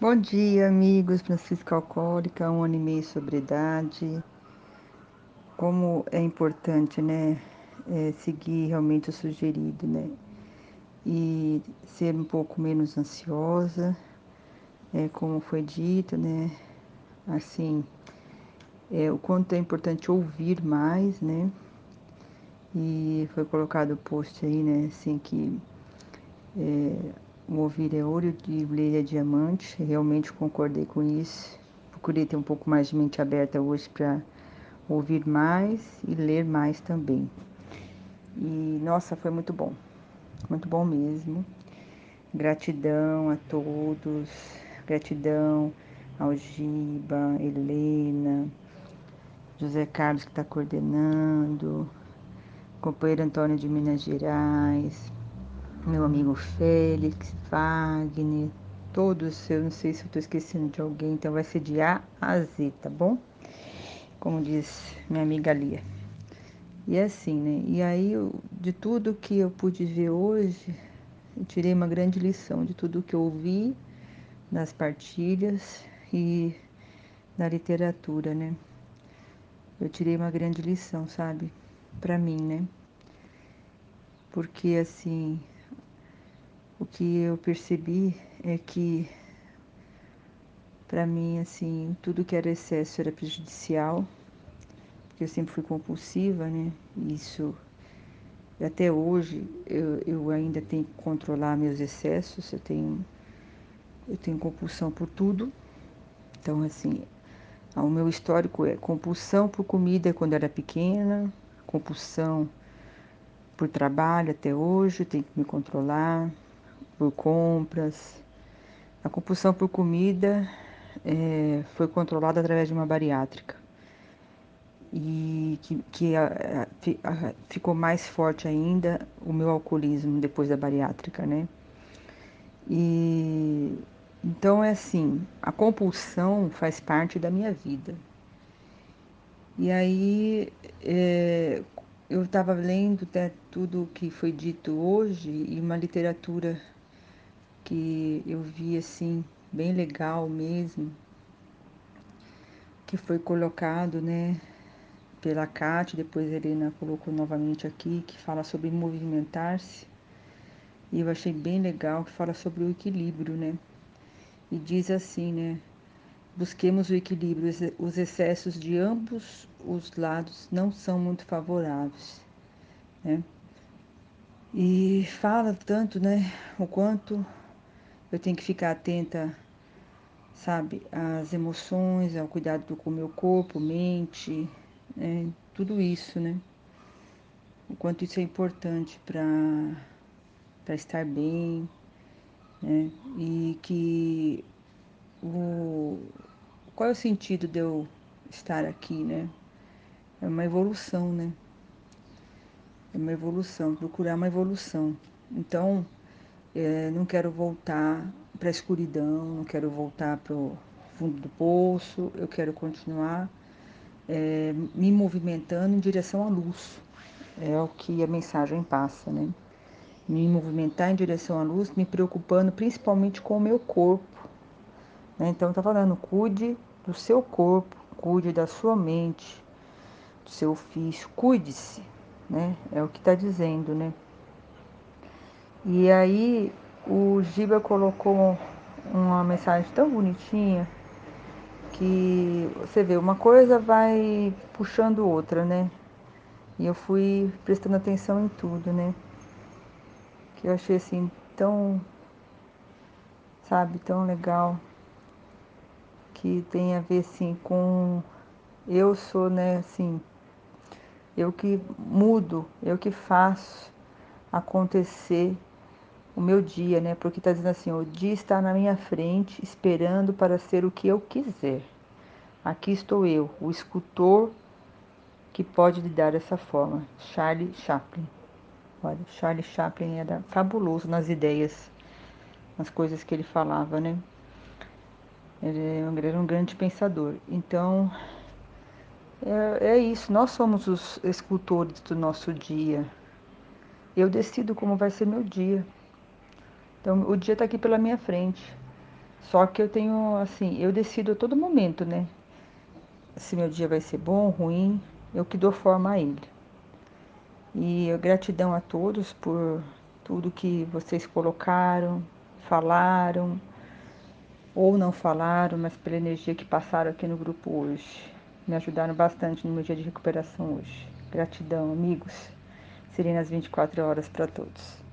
Bom dia, amigos. Francisca Alcoólica, um ano e meio de sobriedade. Como é importante, né? É, seguir realmente o sugerido, né? E ser um pouco menos ansiosa, é, como foi dito, né? Assim, é, o quanto é importante ouvir mais, né? E foi colocado o post aí, né? Assim, que o ouvir é ouro e o ler é diamante. Realmente concordei com isso. Procurei ter um pouco mais de mente aberta hoje para ouvir mais e ler mais também. E nossa, foi muito bom. Muito bom mesmo. Gratidão a todos. Gratidão ao Giba, Helena, José Carlos que está coordenando, companheiro Antônio de Minas Gerais, meu amigo Félix, Wagner, todos, eu não sei se eu estou esquecendo de alguém, então vai ser de A a Z, tá bom? Como diz minha amiga Lia. E é assim, né? E aí, de tudo que eu pude ver hoje, eu tirei uma grande lição de tudo que eu ouvi nas partilhas e na literatura, né? Eu tirei uma grande lição, sabe? Para mim, né? Porque assim, o que eu percebi é que para mim assim tudo que era excesso era prejudicial porque eu sempre fui compulsiva né? Isso até hoje eu, eu ainda tenho que controlar meus excessos eu tenho eu tenho compulsão por tudo. Então assim o meu histórico é compulsão por comida quando era pequena compulsão por trabalho até hoje tenho que me controlar por compras. A compulsão por comida é, foi controlada através de uma bariátrica. E que, que a, a, ficou mais forte ainda o meu alcoolismo depois da bariátrica, né? E então é assim, a compulsão faz parte da minha vida. E aí é, eu estava lendo né, tudo o que foi dito hoje e uma literatura que eu vi assim, bem legal mesmo, que foi colocado, né, pela Kátia, depois a Helena colocou novamente aqui, que fala sobre movimentar-se. E eu achei bem legal, que fala sobre o equilíbrio, né? E diz assim, né? Busquemos o equilíbrio, os excessos de ambos os lados não são muito favoráveis, né? E fala tanto, né, o quanto eu tenho que ficar atenta, sabe, às emoções, ao cuidado com o meu corpo, mente, né? tudo isso, né? O quanto isso é importante para estar bem, né? E que o qual é o sentido de eu estar aqui, né? É uma evolução, né? É uma evolução, procurar uma evolução. Então, é, não quero voltar para a escuridão, não quero voltar para o fundo do poço, eu quero continuar é, me movimentando em direção à luz. É o que a mensagem passa, né? Me movimentar em direção à luz, me preocupando principalmente com o meu corpo. Né? Então, está falando, cuide do seu corpo, cuide da sua mente, do seu ofício, cuide-se, né? É o que está dizendo, né? E aí o Giba colocou uma mensagem tão bonitinha que você vê, uma coisa vai puxando outra, né? E eu fui prestando atenção em tudo, né? Que eu achei assim tão, sabe, tão legal. Que tem a ver assim com eu sou, né, assim, eu que mudo, eu que faço acontecer o meu dia, né? Porque está dizendo assim: o dia está na minha frente, esperando para ser o que eu quiser. Aqui estou eu, o escultor que pode lhe dar essa forma. Charlie Chaplin. Olha, Charlie Chaplin era fabuloso nas ideias, nas coisas que ele falava, né? Ele era um grande pensador. Então, é, é isso. Nós somos os escultores do nosso dia. Eu decido como vai ser meu dia. Então, o dia está aqui pela minha frente. Só que eu tenho, assim, eu decido a todo momento, né? Se meu dia vai ser bom, ruim, eu que dou forma a ele. E gratidão a todos por tudo que vocês colocaram, falaram ou não falaram, mas pela energia que passaram aqui no grupo hoje. Me ajudaram bastante no meu dia de recuperação hoje. Gratidão, amigos. Serenas 24 horas para todos.